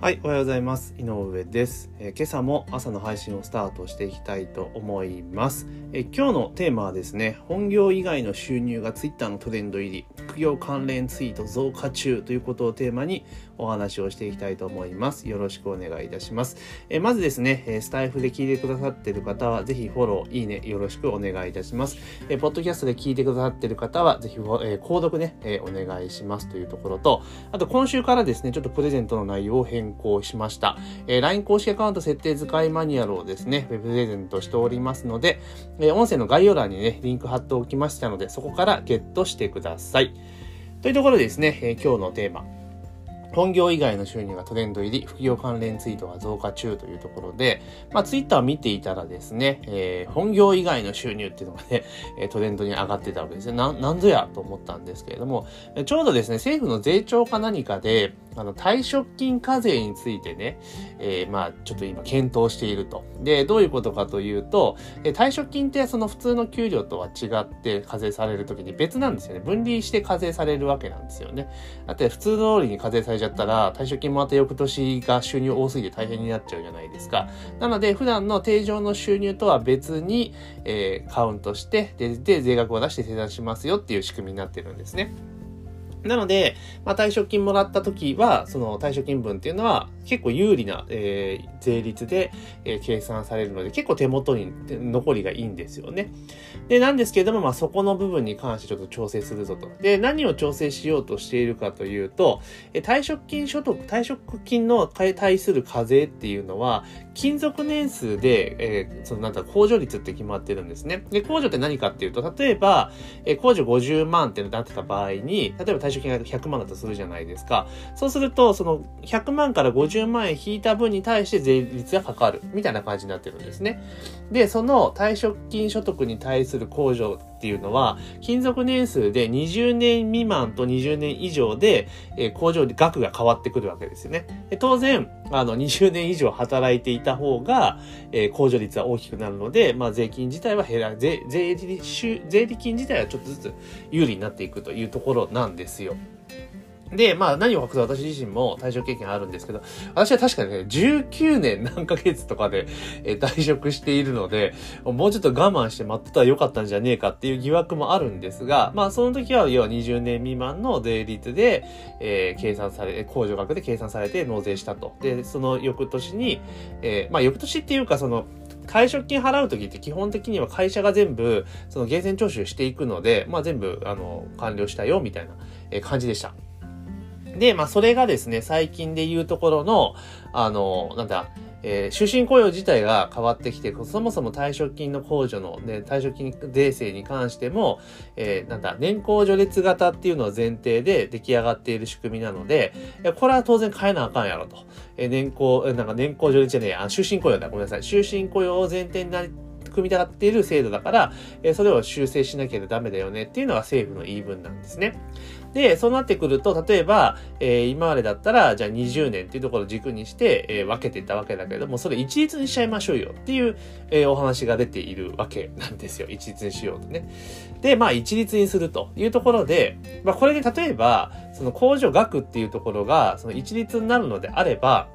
はい、おはようございます。井上です、えー、今朝も朝の配信をスタートしていきたいと思います。えー、今日のテーマはですね、本業以外の収入が Twitter のトレンド入り、副業関連ツイート増加中ということをテーマにお話をしていきたいと思います。よろしくお願いいたします。え、まずですね、スタイフで聞いてくださってる方は、ぜひフォロー、いいね、よろしくお願いいたします。えポッドキャストで聞いてくださってる方は、ぜひ、え購読ね、えお願いしますというところと、あと今週からですね、ちょっとプレゼントの内容を変更しました。え、LINE 公式アカウント設定使いマニュアルをですね、ウェブプレゼントしておりますので、え、音声の概要欄にね、リンク貼っておきましたので、そこからゲットしてください。というところでですね、え、今日のテーマ、本業以外の収入がトレンド入り、副業関連ツイートが増加中というところで、まあツイッター見ていたらですね、えー、本業以外の収入っていうのがね、トレンドに上がってたわけですね。な、なんぞやと思ったんですけれども、ちょうどですね、政府の税調か何かで、あの、退職金課税についてね、えー、まあ、ちょっと今検討していると。で、どういうことかというと、え退職金ってその普通の給料とは違って課税されるときに別なんですよね。分離して課税されるわけなんですよね。だって普通通りに課税されちゃったら、退職金もまた翌年が収入多すぎて大変になっちゃうじゃないですか。なので、普段の定常の収入とは別に、えー、カウントして、で、で、税額を出して生産しますよっていう仕組みになってるんですね。なので、まあ、退職金もらった時は、その退職金分っていうのは結構有利な、えー、税率で、えー、計算されるので、結構手元に残りがいいんですよね。で、なんですけれども、まあ、そこの部分に関してちょっと調整するぞと。で、何を調整しようとしているかというと、えー、退職金所得、退職金の対する課税っていうのは、勤続年数で、えー、そのなんだ、控除率って決まってるんですね。で、控除って何かっていうと、例えば、えー、控除50万ってなってた場合に、例えば退職金が100万だとするじゃないですか。そうすると、その100万から50万円引いた分に対して税率がかかる。みたいな感じになってるんですね。で、その退職金所得に対する控除っていうのは、勤続年数で20年未満と20年以上で、えー、工場で額が変わってくるわけですよね。で当然、あの、20年以上働いていた方が、えー、控除率は大きくなるので、まあ、税金自体は減ら、税、税理、税理金自体はちょっとずつ有利になっていくというところなんですよ。で、まあ何を隠す私自身も退職経験あるんですけど、私は確かにね、19年何ヶ月とかで、え退職しているので、もうちょっと我慢して待ってたらよかったんじゃねえかっていう疑惑もあるんですが、まあその時は要は20年未満の税率で、えー、計算され、控除額で計算されて納税したと。で、その翌年に、えー、まあ翌年っていうかその、退職金払うときって基本的には会社が全部、その源泉徴収していくので、まあ全部、あの、完了したよ、みたいな感じでした。で、まあ、それがですね、最近で言うところの、あの、なんだ、えー、終身雇用自体が変わってきて、そもそも退職金の控除の、ね、退職金税制に関しても、えー、なんだ、年功序列型っていうのを前提で出来上がっている仕組みなので、これは当然変えなあかんやろと。えー、年功、なんか年功序列じゃねえや、終身雇用だ、ごめんなさい。終身雇用を前提になり組み立っている制度だから、えそれを修正しなきゃダメだよねっていうのが政府の言い分なんですね。で、そうなってくると、例えば、えー、今までだったら、じゃあ20年っていうところを軸にして、えー、分けていたわけだけれども、それ一律にしちゃいましょうよっていう、えー、お話が出ているわけなんですよ。一律にしようとね。で、まあ一律にするというところで、まあこれで例えば、その控除額っていうところが、その一律になるのであれば、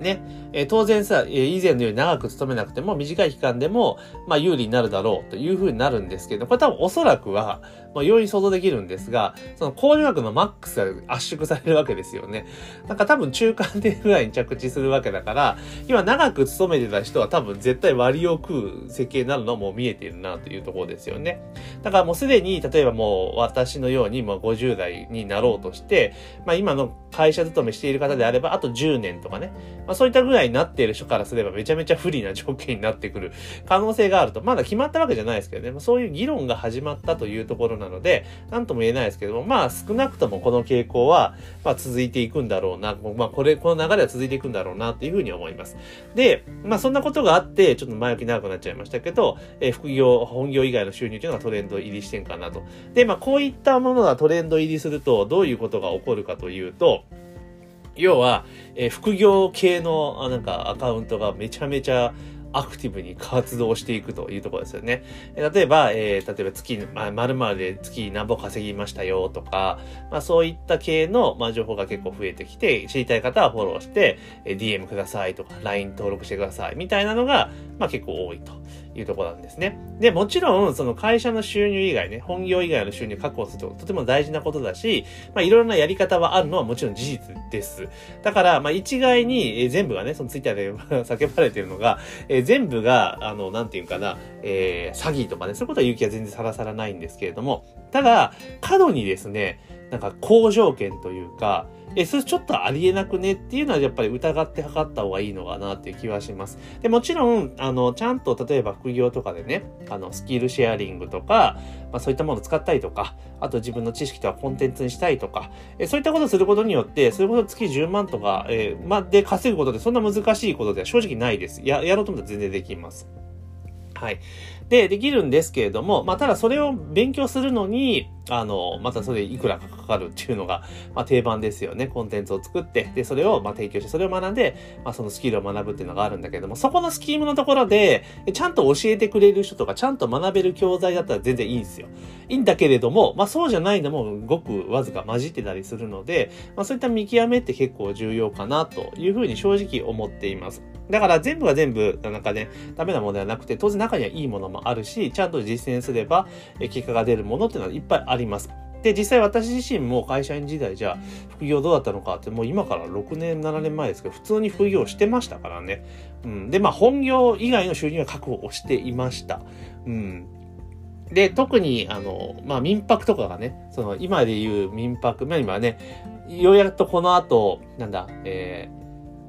ね、え、当然さ、え、以前のように長く勤めなくても短い期間でも、まあ有利になるだろうというふうになるんですけど、これ多分おそらくは、まあ容易に想像できるんですが、その控除額のマックスが圧縮されるわけですよね。なんか多分中間でぐらいに着地するわけだから、今長く勤めてた人は多分絶対割を食う設計になるのはもう見えているなというところですよね。だからもうすでに、例えばもう私のように、まあ50代になろうとして、まあ今の会社勤めしている方であれば、あと10年とかね、まあそういったぐらいになっている人からすればめちゃめちゃ不利な条件になってくる可能性があると。まだ決まったわけじゃないですけどね、まあ、そういう議論が始まったというところななので、なんとも言えないですけども、まあ少なくともこの傾向は、まあ続いていくんだろうな、まあこれ、この流れは続いていくんだろうなっていうふうに思います。で、まあそんなことがあって、ちょっと前置き長くなっちゃいましたけど、えー、副業、本業以外の収入というのがトレンド入りしてんかなと。で、まあこういったものがトレンド入りすると、どういうことが起こるかというと、要は、えー、副業系の、なんか、アカウントがめちゃめちゃ、アクティブに活動していくというところですよね。例えば、えー、例えば月、まあ、〇〇で月何本稼ぎましたよとか、まあそういった系の、まあ、情報が結構増えてきて、知りたい方はフォローして、えー、DM くださいとか、LINE 登録してくださいみたいなのが、まあ結構多いと。いうところなんですね。で、もちろん、その会社の収入以外ね、本業以外の収入確保するととても大事なことだし、まあいろいろなやり方はあるのはもちろん事実です。だから、まあ一概に、えー、全部がね、そのツイッターで 叫ばれてるのが、えー、全部が、あの、なんていうかな、えー、詐欺とかね、そういうことは勇気は全然さらさらないんですけれども、ただ、過度にですね、なんか好条件というか、え、それちょっとありえなくねっていうのはやっぱり疑って測った方がいいのかなっていう気はします。で、もちろん、あの、ちゃんと例えば副業とかでね、あの、スキルシェアリングとか、まあそういったものを使ったりとか、あと自分の知識とはコンテンツにしたいとか、えそういったことをすることによって、それこそ月10万とか、えー、まあ、で稼ぐことでそんな難しいことでは正直ないです。や、やろうと思ったら全然できます。はい。で、できるんですけれども、まあ、ただそれを勉強するのに、あの、またそれいくらかかかるっていうのが、まあ、定番ですよね。コンテンツを作って、で、それをまあ提供して、それを学んで、まあ、そのスキルを学ぶっていうのがあるんだけども、そこのスキームのところで、ちゃんと教えてくれる人とか、ちゃんと学べる教材だったら全然いいんですよ。いいんだけれども、まあ、そうじゃないのもごくわずか混じってたりするので、まあ、そういった見極めって結構重要かなというふうに正直思っています。だから全部が全部、なんかね、ダメなものではなくて、当然中にはいいものもあるし、ちゃんと実践すれば、結果が出るものっていうのはいっぱいあります。で、実際私自身も会社員時代じゃ副業どうだったのかって、もう今から6年、7年前ですけど、普通に副業してましたからね。うん。で、まあ本業以外の収入は確保していました。うん。で、特に、あの、まあ、民泊とかがね、その、今で言う民泊、まあ今ね、ようやっとこの後、なんだ、えー、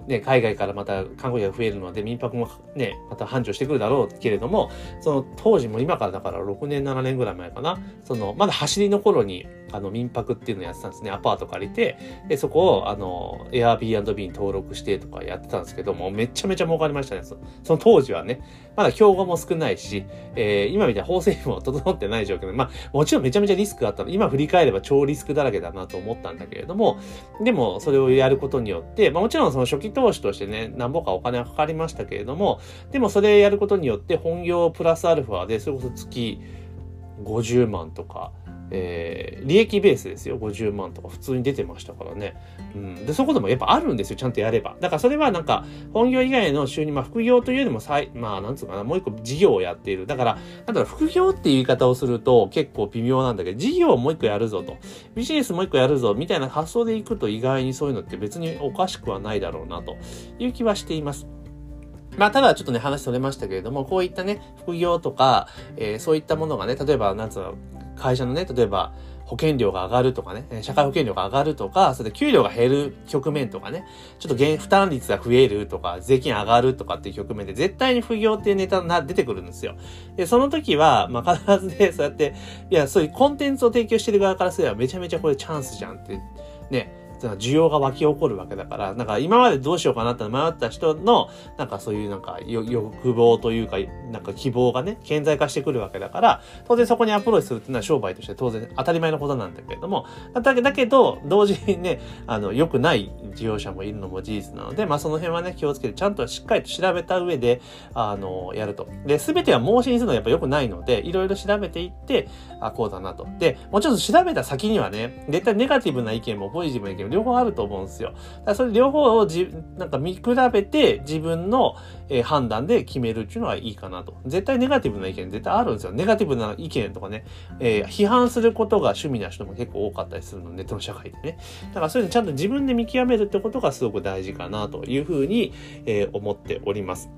ね、海外からまた看護師が増えるので、民泊もね、また繁盛してくるだろうけれども、その当時も今からだから6年、7年ぐらい前かな、その、まだ走りの頃に、あの、民泊っていうのをやってたんですね。アパート借りて、で、そこを、あの、Airbnb に登録してとかやってたんですけども、めちゃめちゃ儲かりましたね。その当時はね。まだ競合も少ないし、えー、今みたいな法制も整ってない状況で、まあ、もちろんめちゃめちゃリスクがあったの。今振り返れば超リスクだらけだなと思ったんだけれども、でも、それをやることによって、まあもちろんその初期投資としてね、何ぼかお金はかかりましたけれども、でもそれやることによって本業プラスアルファで、それこそ月50万とか、えー、利益ベースですよ。50万とか普通に出てましたからね。うん。で、そこでもやっぱあるんですよ。ちゃんとやれば。だからそれはなんか、本業以外の収入、まあ副業というよりもさい、まあなんつうかな、もう一個事業をやっている。だから、なんだろう、副業っていう言い方をすると結構微妙なんだけど、事業をもう一個やるぞと。ビジネスもう一個やるぞ、みたいな発想でいくと意外にそういうのって別におかしくはないだろうな、という気はしています。まあ、ただちょっとね、話それましたけれども、こういったね、副業とか、えー、そういったものがね、例えば、なんつうの、会社のね、例えば、保険料が上がるとかね、社会保険料が上がるとか、それで給料が減る局面とかね、ちょっと負担率が増えるとか、税金上がるとかっていう局面で絶対に不業っていうネタが出てくるんですよ。で、その時は、まあ、必ずね、そうやって、いや、そういうコンテンツを提供してる側からすればめちゃめちゃこれチャンスじゃんって、ね、需要が湧き起こるわけだから、なんか今までどうしようかなって迷った人の、なんかそういうなんか欲望というか、なんか希望がね、顕在化してくるわけだから、当然そこにアプローチするっていうのは商売として当然当たり前のことなんだけれども、だけだけど、同時にね、あの、良くない事業者もいるのも事実なので、まあその辺はね、気をつけて、ちゃんとしっかりと調べた上で、あの、やると。で、すべては盲信するのはやっぱ良くないので、いろいろ調べていって、あ、こうだなと。で、もうちろん調べた先にはね、絶対ネガティブな意見もポジティブな意見も両方あると思うんですよ。だからそれ両方をじ、なんか見比べて自分の、えー、判断で決めるっていうのはいいかなと。絶対ネガティブな意見絶対あるんですよ。ネガティブな意見とかね、えー、批判することが趣味な人も結構多かったりするの、ネットの社会でね。だからそういうのちゃんと自分で見極めるってことがすごく大事かなというふうに、えー、思っております。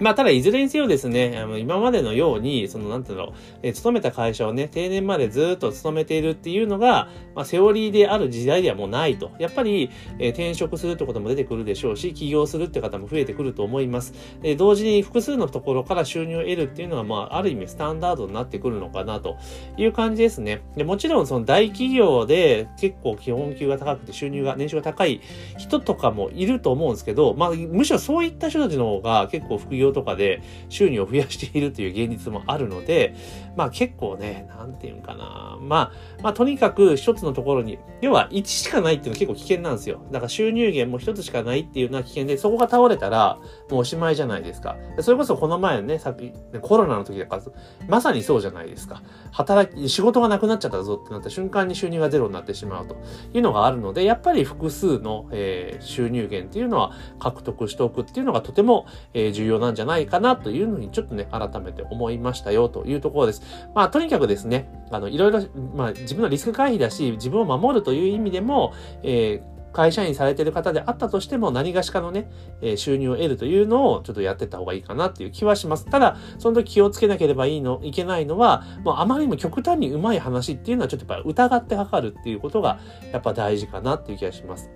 まあ、ただ、いずれにせよですね、あの今までのように、その、なんていうの、えー、勤めた会社をね、定年までずっと勤めているっていうのが、まあ、セオリーである時代ではもうないと。やっぱり、えー、転職するってことも出てくるでしょうし、起業するって方も増えてくると思います。え同時に複数のところから収入を得るっていうのは、まあ、ある意味スタンダードになってくるのかなという感じですね。でもちろん、その大企業で結構基本給が高くて収入が、年収が高い人とかもいると思うんですけど、まあ、むしろそういった人たちの方が結構副業業とかで収入を増やしているという現実もあるので、まあ結構ね、なんていうんかな。まあ、まあとにかく一つのところに、要は1しかないっていうのは結構危険なんですよ。だから収入源も一つしかないっていうのは危険で、そこが倒れたらもうおしまいじゃないですか。それこそこの前ね、さっき、コロナの時だから、まさにそうじゃないですか。働き、仕事がなくなっちゃったぞってなった瞬間に収入がゼロになってしまうというのがあるので、やっぱり複数の、えー、収入源っていうのは獲得しておくっていうのがとても、えー、重要なんじゃないかなというのにちょっとね、改めて思いましたよというところです。まあ、とにかくですね、あの、いろいろ、まあ、自分のリスク回避だし、自分を守るという意味でも、えー会社員されてる方であったとしても何がしかのね、え収入を得るというのをちょっとやってた方がいいかなっていう気はします。ただ、その時気をつけなければいいの、いけないのは、もうあまりにも極端にうまい話っていうのはちょっとやっぱ疑って測るっていうことがやっぱ大事かなっていう気がします。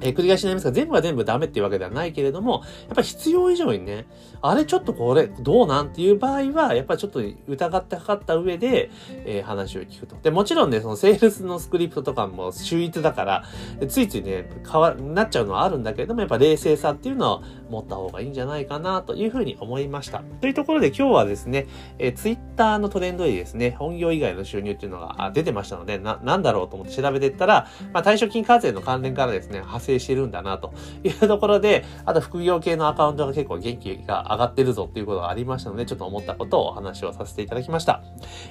えー、繰り返しになりますが、全部が全部ダメっていうわけではないけれども、やっぱり必要以上にね、あれちょっとこれどうなんっていう場合は、やっぱりちょっと疑って測った上で、えー、話を聞くと。で、もちろんね、そのセールスのスクリプトとかも秀逸だから、ついついね、変わ、なっちゃうのはあるんだけれども、やっぱ冷静さっていうのは持った方がいいんじゃないかなというふうに思いました。というところで今日はですね、えー、ツイッターのトレンドでですね、本業以外の収入っていうのが出てましたので、な、なんだろうと思って調べていったら、まあ、対象金課税の関連からですね、派生してるんだなというところで、あと副業系のアカウントが結構元気が上がってるぞっていうことがありましたので、ちょっと思ったことをお話をさせていただきました。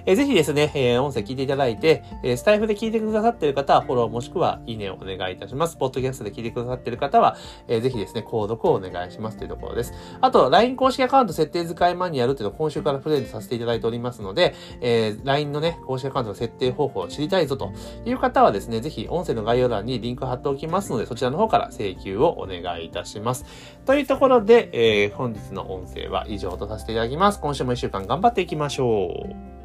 えー、ぜひですね、えー、音声聞いていただいて、えー、スタイフで聞いてくださってる方はフォローもしくはいいねをお願いいたします。ポッドキャストで聞いてくださってる方は、えー、ぜひですね、購読をお願いしますというところです。あと、LINE 公式アカウント設定使いマニュアルっていうのを今週からプレゼントさせていただいておりますので、えー、LINE のね、公式アカウントの設定方法を知りたいぞという方はですね、ぜひ音声の概要欄にリンク貼っておきますので、そちららの方から請求をお願いいたします。というところで、えー、本日の音声は以上とさせていただきます。今週も一週間頑張っていきましょう。